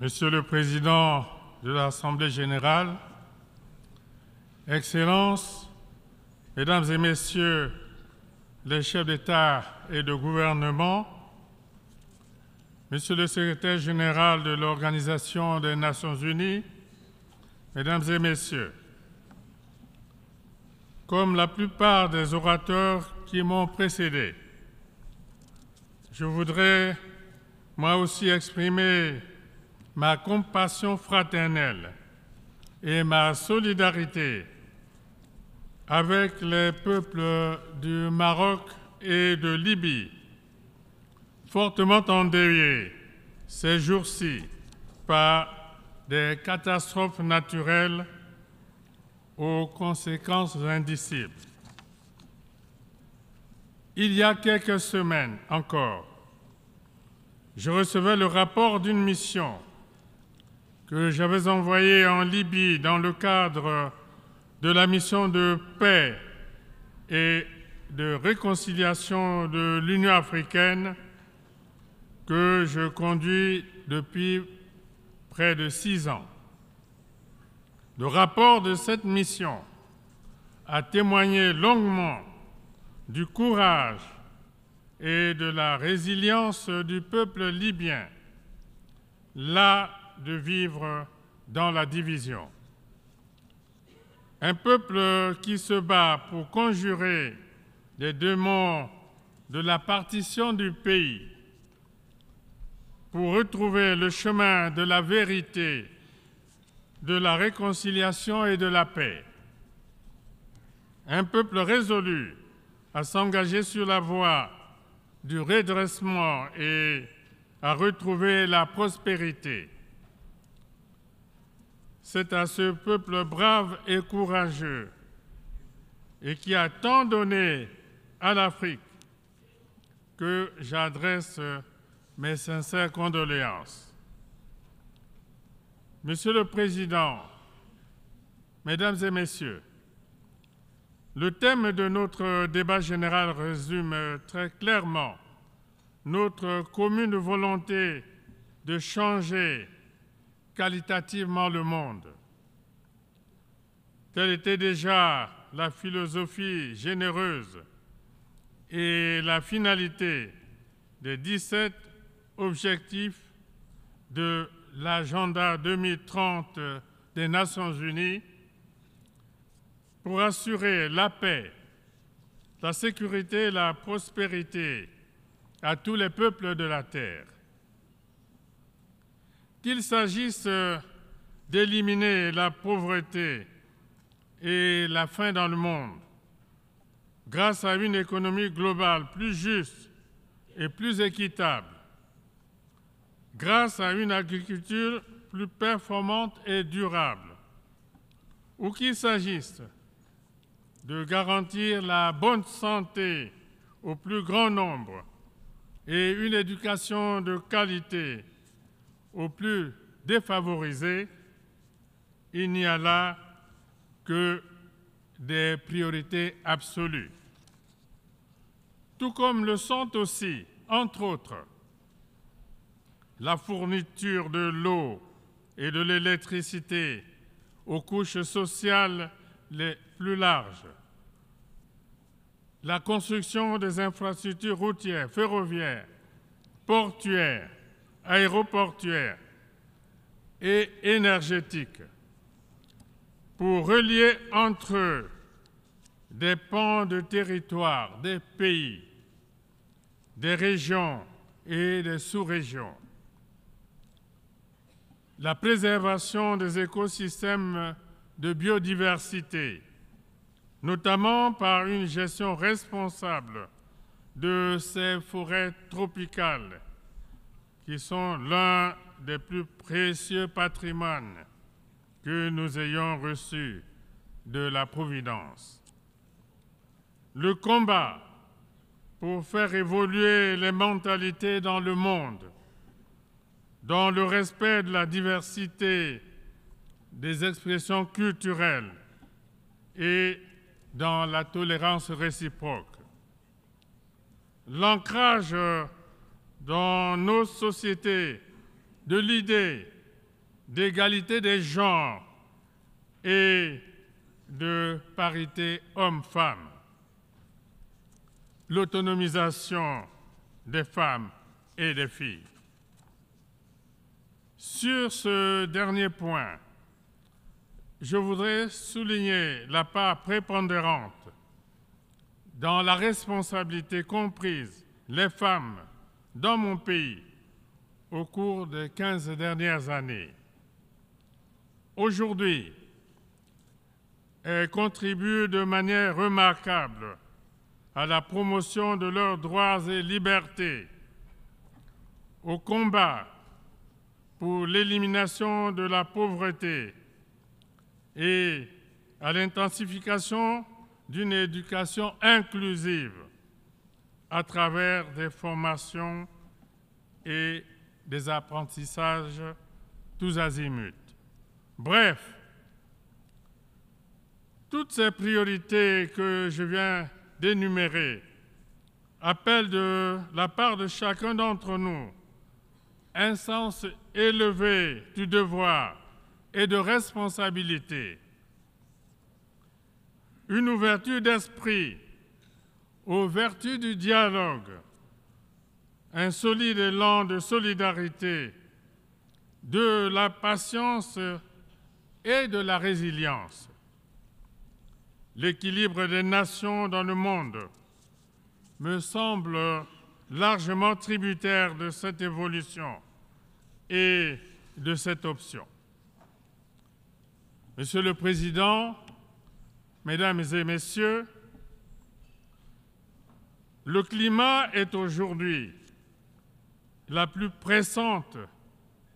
Monsieur le Président de l'Assemblée générale, Excellences, Mesdames et Messieurs les chefs d'État et de gouvernement, Monsieur le Secrétaire général de l'Organisation des Nations unies, Mesdames et Messieurs, comme la plupart des orateurs qui m'ont précédé, je voudrais moi aussi exprimer ma compassion fraternelle et ma solidarité avec les peuples du Maroc et de Libye, fortement endeuillés ces jours-ci par des catastrophes naturelles aux conséquences indicibles. Il y a quelques semaines encore, je recevais le rapport d'une mission que j'avais envoyée en Libye dans le cadre de la mission de paix et de réconciliation de l'Union africaine que je conduis depuis près de six ans. Le rapport de cette mission a témoigné longuement du courage et de la résilience du peuple libyen, là de vivre dans la division. Un peuple qui se bat pour conjurer les démons de la partition du pays, pour retrouver le chemin de la vérité, de la réconciliation et de la paix. Un peuple résolu à s'engager sur la voie du redressement et à retrouver la prospérité. C'est à ce peuple brave et courageux et qui a tant donné à l'Afrique que j'adresse mes sincères condoléances. Monsieur le Président, Mesdames et Messieurs, le thème de notre débat général résume très clairement notre commune volonté de changer qualitativement le monde. Telle était déjà la philosophie généreuse et la finalité des 17 objectifs de l'agenda 2030 des Nations Unies pour assurer la paix, la sécurité et la prospérité à tous les peuples de la terre. Qu'il s'agisse d'éliminer la pauvreté et la faim dans le monde grâce à une économie globale plus juste et plus équitable, grâce à une agriculture plus performante et durable, ou qu'il s'agisse de garantir la bonne santé au plus grand nombre et une éducation de qualité aux plus défavorisés, il n'y a là que des priorités absolues. Tout comme le sont aussi, entre autres, la fourniture de l'eau et de l'électricité aux couches sociales les plus larges, la construction des infrastructures routières, ferroviaires, portuaires, aéroportuaires et énergétiques pour relier entre eux des pans de territoire, des pays, des régions et des sous-régions. La préservation des écosystèmes de biodiversité, notamment par une gestion responsable de ces forêts tropicales qui sont l'un des plus précieux patrimoines que nous ayons reçus de la Providence. Le combat pour faire évoluer les mentalités dans le monde, dans le respect de la diversité des expressions culturelles et dans la tolérance réciproque. L'ancrage dans nos sociétés de l'idée d'égalité des genres et de parité homme-femme, l'autonomisation des femmes et des filles. Sur ce dernier point, je voudrais souligner la part prépondérante dans la responsabilité comprise les femmes dans mon pays au cours des 15 dernières années. Aujourd'hui, elles contribuent de manière remarquable à la promotion de leurs droits et libertés, au combat pour l'élimination de la pauvreté et à l'intensification d'une éducation inclusive à travers des formations et des apprentissages tous azimuts. Bref, toutes ces priorités que je viens d'énumérer appellent de la part de chacun d'entre nous un sens élevé du devoir et de responsabilité, une ouverture d'esprit aux vertus du dialogue, un solide élan de solidarité, de la patience et de la résilience. L'équilibre des nations dans le monde me semble largement tributaire de cette évolution et de cette option. Monsieur le Président, Mesdames et Messieurs, le climat est aujourd'hui la plus pressante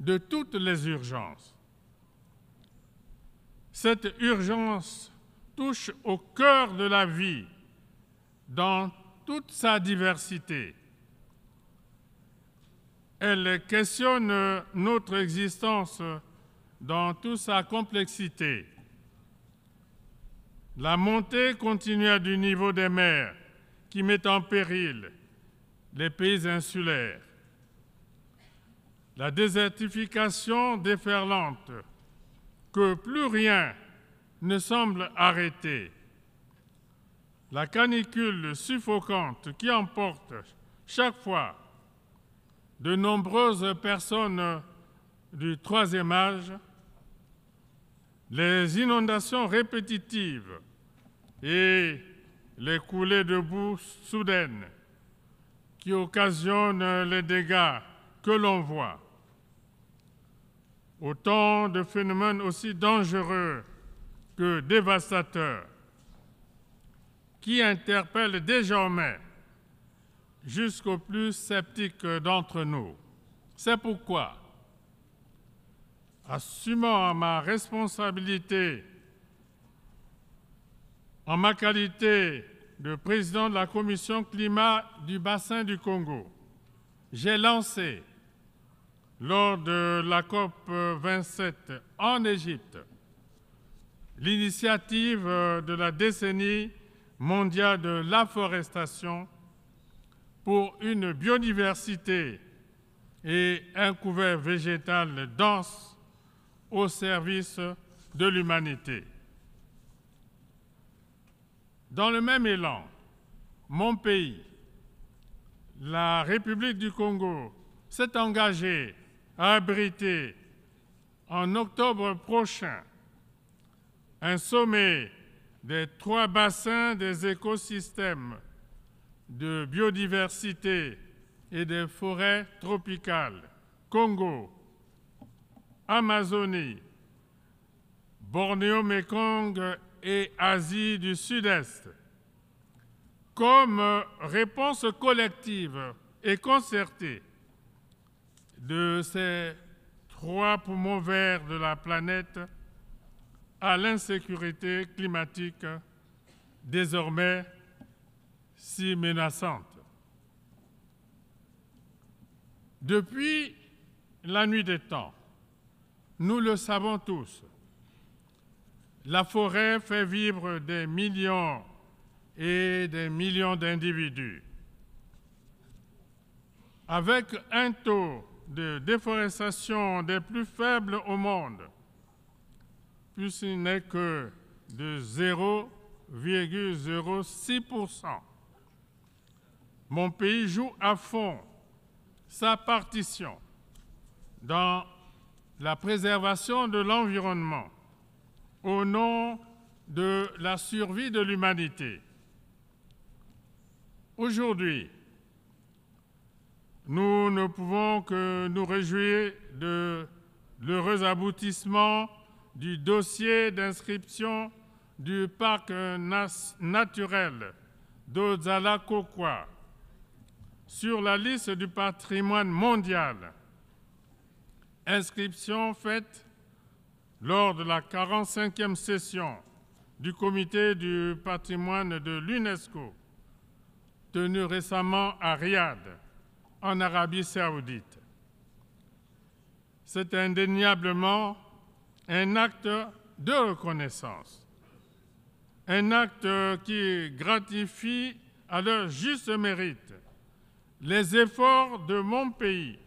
de toutes les urgences. Cette urgence touche au cœur de la vie dans toute sa diversité. Elle questionne notre existence dans toute sa complexité. La montée continue du niveau des mers qui met en péril les pays insulaires. La désertification déferlante que plus rien ne semble arrêter. La canicule suffocante qui emporte chaque fois de nombreuses personnes du troisième âge, les inondations répétitives et les coulées de boue soudaines qui occasionnent les dégâts que l'on voit. Autant de phénomènes aussi dangereux que dévastateurs qui interpellent désormais jusqu'aux plus sceptiques d'entre nous. C'est pourquoi, assumant ma responsabilité en ma qualité de président de la commission climat du bassin du Congo, j'ai lancé lors de la COP 27 en Égypte l'initiative de la décennie mondiale de l'afforestation pour une biodiversité et un couvert végétal dense au service de l'humanité. Dans le même élan, mon pays, la République du Congo, s'est engagé à abriter en octobre prochain un sommet des trois bassins des écosystèmes de biodiversité et des forêts tropicales, Congo, Amazonie, Bornéo-Mekong et Asie du Sud-Est, comme réponse collective et concertée de ces trois poumons verts de la planète à l'insécurité climatique désormais si menaçante. Depuis la nuit des temps, nous le savons tous, la forêt fait vivre des millions et des millions d'individus. Avec un taux de déforestation des plus faibles au monde, puisqu'il n'est que de 0,06%. Mon pays joue à fond sa partition dans la préservation de l'environnement au nom de la survie de l'humanité. Aujourd'hui, nous ne pouvons que nous réjouir de l'heureux aboutissement du dossier d'inscription du parc naturel d'Ozala-Kokwa sur la liste du patrimoine mondial. Inscription faite lors de la 45e session du comité du patrimoine de l'UNESCO, tenue récemment à Riyad, en Arabie saoudite. C'est indéniablement un acte de reconnaissance, un acte qui gratifie à leur juste mérite les efforts de mon pays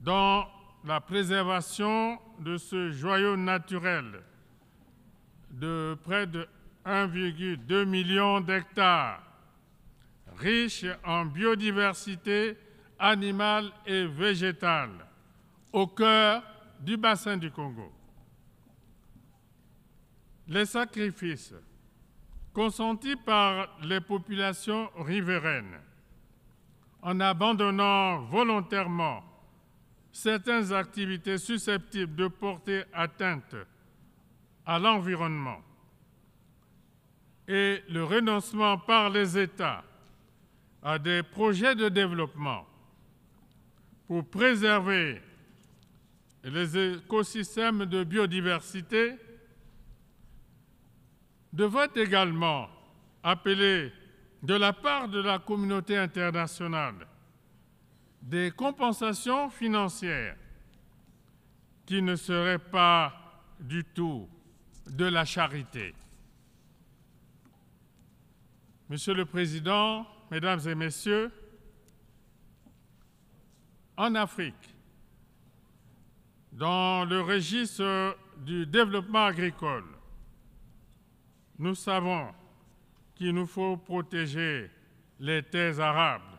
dans la préservation de ce joyau naturel de près de 1,2 million d'hectares, riche en biodiversité animale et végétale, au cœur du bassin du Congo. Les sacrifices consentis par les populations riveraines en abandonnant volontairement certaines activités susceptibles de porter atteinte à l'environnement et le renoncement par les États à des projets de développement pour préserver les écosystèmes de biodiversité devrait également appeler de la part de la communauté internationale des compensations financières qui ne seraient pas du tout de la charité. Monsieur le Président, Mesdames et Messieurs, en Afrique, dans le registre du développement agricole, nous savons qu'il nous faut protéger les terres arables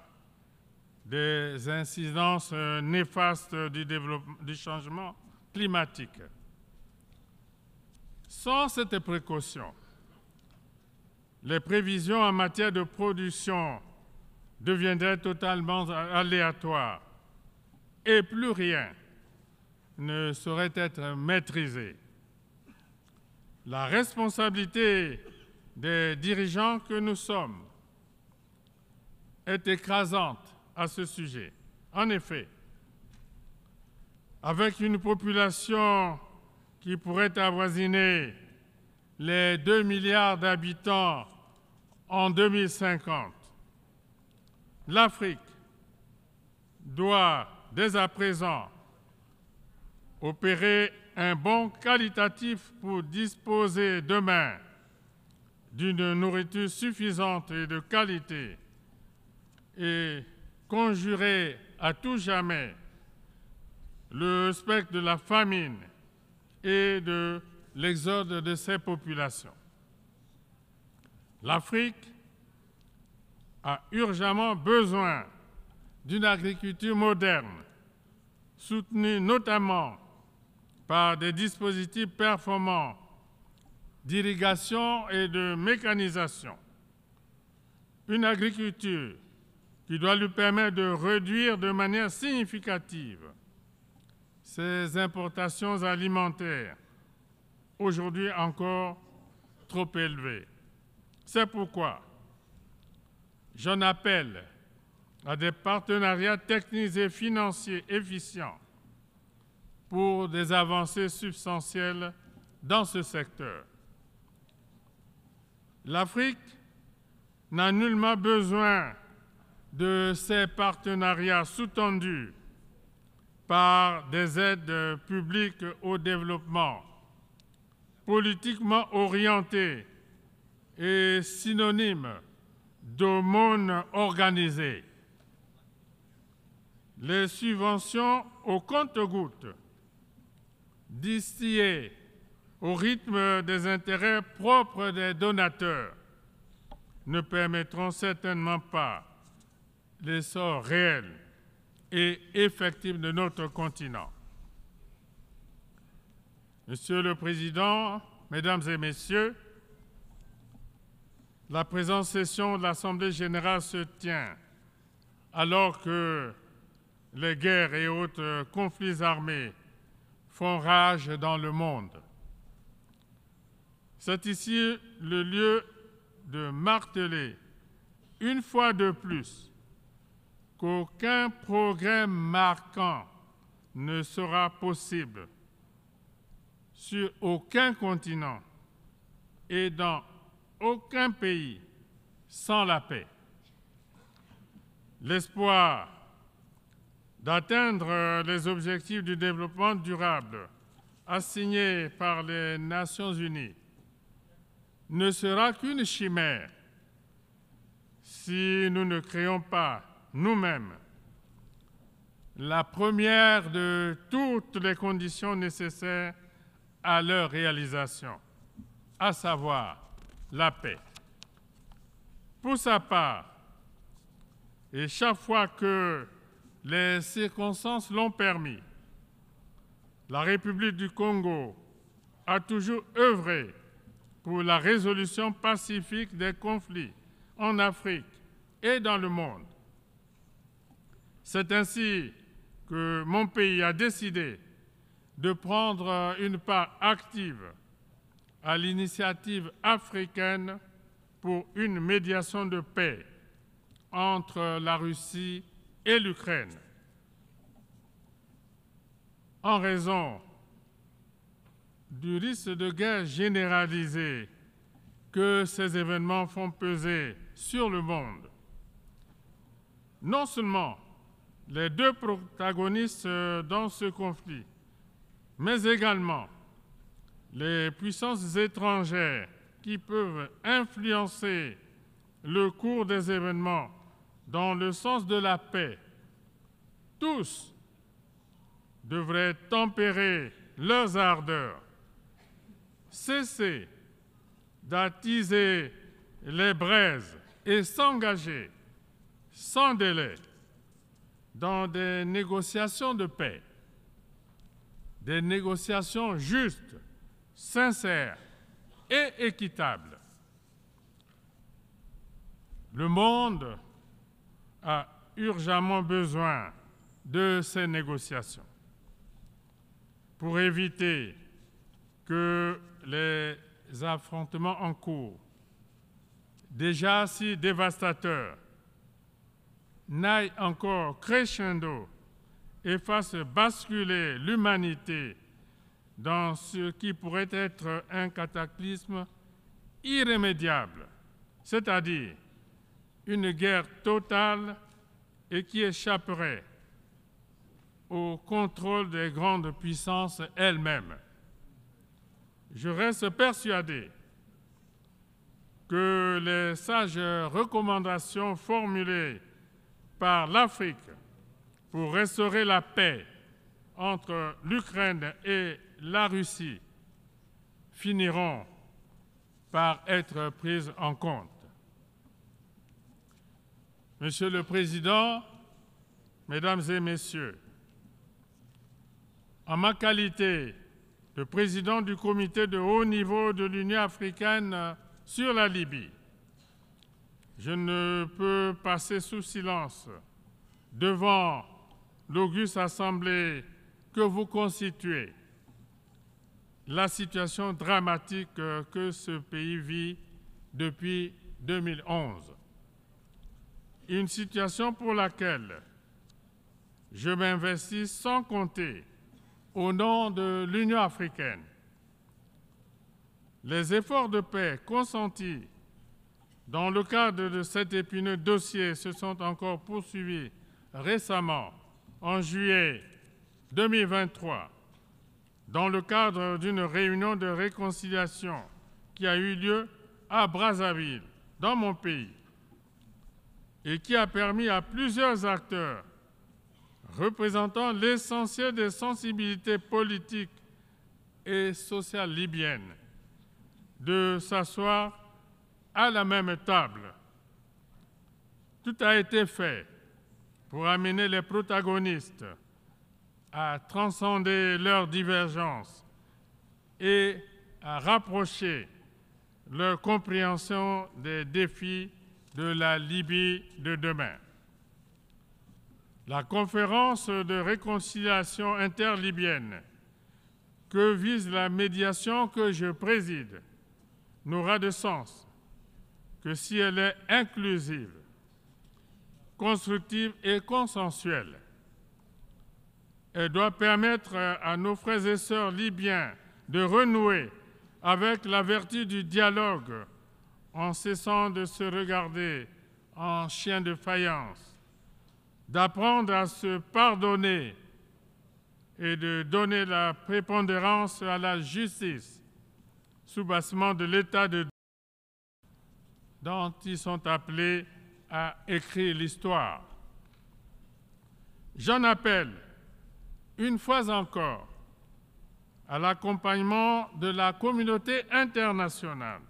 des incidences néfastes du, du changement climatique. Sans cette précaution, les prévisions en matière de production deviendraient totalement aléatoires et plus rien ne saurait être maîtrisé. La responsabilité des dirigeants que nous sommes est écrasante à ce sujet. En effet, avec une population qui pourrait avoisiner les 2 milliards d'habitants en 2050, l'Afrique doit dès à présent opérer un bon qualitatif pour disposer demain d'une nourriture suffisante et de qualité et conjurer à tout jamais le spectre de la famine et de l'exode de ces populations. L'Afrique a urgemment besoin d'une agriculture moderne, soutenue notamment par des dispositifs performants d'irrigation et de mécanisation. Une agriculture qui doit lui permettre de réduire de manière significative ses importations alimentaires, aujourd'hui encore trop élevées. C'est pourquoi j'en appelle à des partenariats techniques et financiers efficients pour des avancées substantielles dans ce secteur. L'Afrique n'a nullement besoin de ces partenariats sous-tendus par des aides publiques au développement, politiquement orientées et synonymes d'aumône organisée. les subventions au compte-gouttes, distillées au rythme des intérêts propres des donateurs, ne permettront certainement pas l'essor réel et effectif de notre continent. Monsieur le Président, Mesdames et Messieurs, la présente session de l'Assemblée générale se tient alors que les guerres et autres conflits armés font rage dans le monde. C'est ici le lieu de marteler une fois de plus qu'aucun progrès marquant ne sera possible sur aucun continent et dans aucun pays sans la paix. L'espoir d'atteindre les objectifs du développement durable assignés par les Nations Unies ne sera qu'une chimère si nous ne créons pas nous-mêmes la première de toutes les conditions nécessaires à leur réalisation, à savoir la paix. Pour sa part, et chaque fois que les circonstances l'ont permis, la République du Congo a toujours œuvré pour la résolution pacifique des conflits en Afrique et dans le monde. C'est ainsi que mon pays a décidé de prendre une part active à l'initiative africaine pour une médiation de paix entre la Russie et l'Ukraine. En raison du risque de guerre généralisé que ces événements font peser sur le monde, non seulement les deux protagonistes dans ce conflit, mais également les puissances étrangères qui peuvent influencer le cours des événements dans le sens de la paix, tous devraient tempérer leurs ardeurs, cesser d'attiser les braises et s'engager sans délai dans des négociations de paix, des négociations justes, sincères et équitables. Le monde a urgemment besoin de ces négociations pour éviter que les affrontements en cours, déjà si dévastateurs, n'aillent encore crescendo et fassent basculer l'humanité dans ce qui pourrait être un cataclysme irrémédiable, c'est-à-dire une guerre totale et qui échapperait au contrôle des grandes puissances elles-mêmes. Je reste persuadé que les sages recommandations formulées par l'Afrique pour restaurer la paix entre l'Ukraine et la Russie finiront par être prises en compte. Monsieur le Président, Mesdames et Messieurs, en ma qualité de président du comité de haut niveau de l'Union africaine sur la Libye, je ne peux passer sous silence devant l'auguste assemblée que vous constituez la situation dramatique que ce pays vit depuis 2011. Une situation pour laquelle je m'investis sans compter au nom de l'Union africaine. Les efforts de paix consentis dans le cadre de cet épineux dossier se sont encore poursuivis récemment, en juillet 2023, dans le cadre d'une réunion de réconciliation qui a eu lieu à Brazzaville, dans mon pays, et qui a permis à plusieurs acteurs représentant l'essentiel des sensibilités politiques et sociales libyennes, de s'asseoir à la même table. Tout a été fait pour amener les protagonistes à transcender leurs divergences et à rapprocher leur compréhension des défis de la Libye de demain. La conférence de réconciliation interlibyenne que vise la médiation que je préside n'aura de sens que si elle est inclusive, constructive et consensuelle. Elle doit permettre à nos frères et sœurs libyens de renouer avec la vertu du dialogue en cessant de se regarder en chien de faïence, d'apprendre à se pardonner et de donner la prépondérance à la justice, sous-bassement de l'état de dont ils sont appelés à écrire l'histoire. J'en appelle une fois encore à l'accompagnement de la communauté internationale,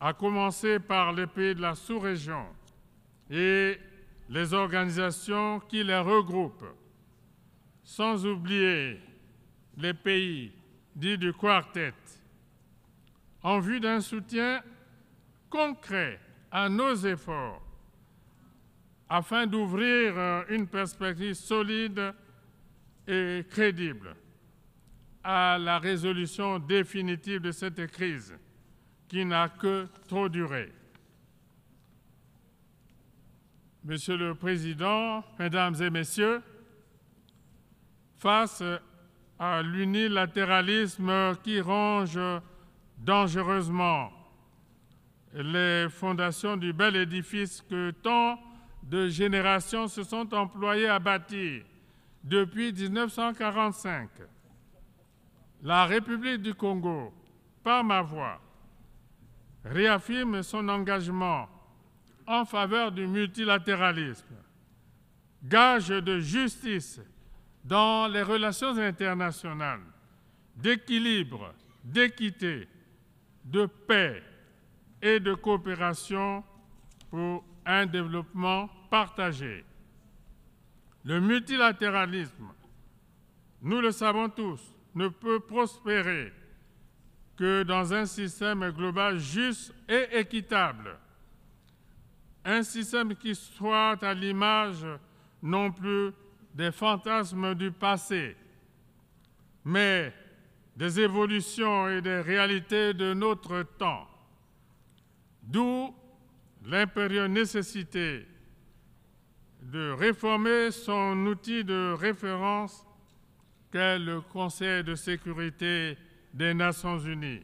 à commencer par les pays de la sous-région et les organisations qui les regroupent, sans oublier les pays dits du quartet, en vue d'un soutien concret à nos efforts afin d'ouvrir une perspective solide et crédible à la résolution définitive de cette crise qui n'a que trop duré. Monsieur le Président, Mesdames et Messieurs, face à l'unilatéralisme qui ronge dangereusement les fondations du bel édifice que tant de générations se sont employées à bâtir depuis 1945, la République du Congo, par ma voix, réaffirme son engagement en faveur du multilatéralisme, gage de justice dans les relations internationales, d'équilibre, d'équité, de paix et de coopération pour un développement partagé. Le multilatéralisme, nous le savons tous, ne peut prospérer que dans un système global juste et équitable. Un système qui soit à l'image non plus des fantasmes du passé, mais des évolutions et des réalités de notre temps. D'où l'impérieuse nécessité de réformer son outil de référence qu'est le Conseil de sécurité des Nations unies,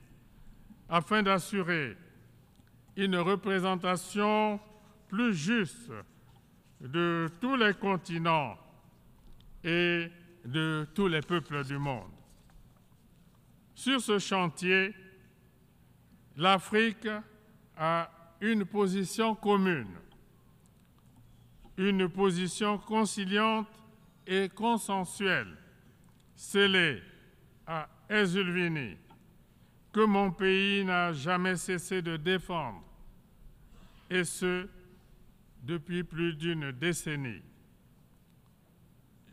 afin d'assurer une représentation plus juste de tous les continents et de tous les peuples du monde. Sur ce chantier, l'Afrique a une position commune, une position conciliante et consensuelle scellé à Ezulvini, que mon pays n'a jamais cessé de défendre, et ce, depuis plus d'une décennie.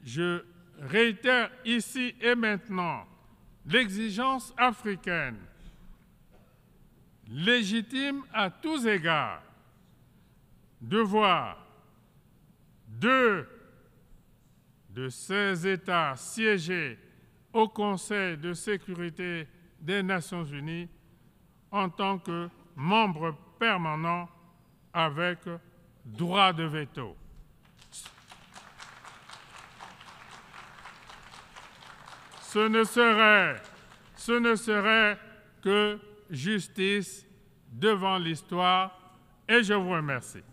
Je réitère ici et maintenant l'exigence africaine, légitime à tous égards, de voir deux de ces États siégés au Conseil de sécurité des Nations unies en tant que membres permanents avec droit de veto. Ce ne serait, ce ne serait que justice devant l'histoire et je vous remercie.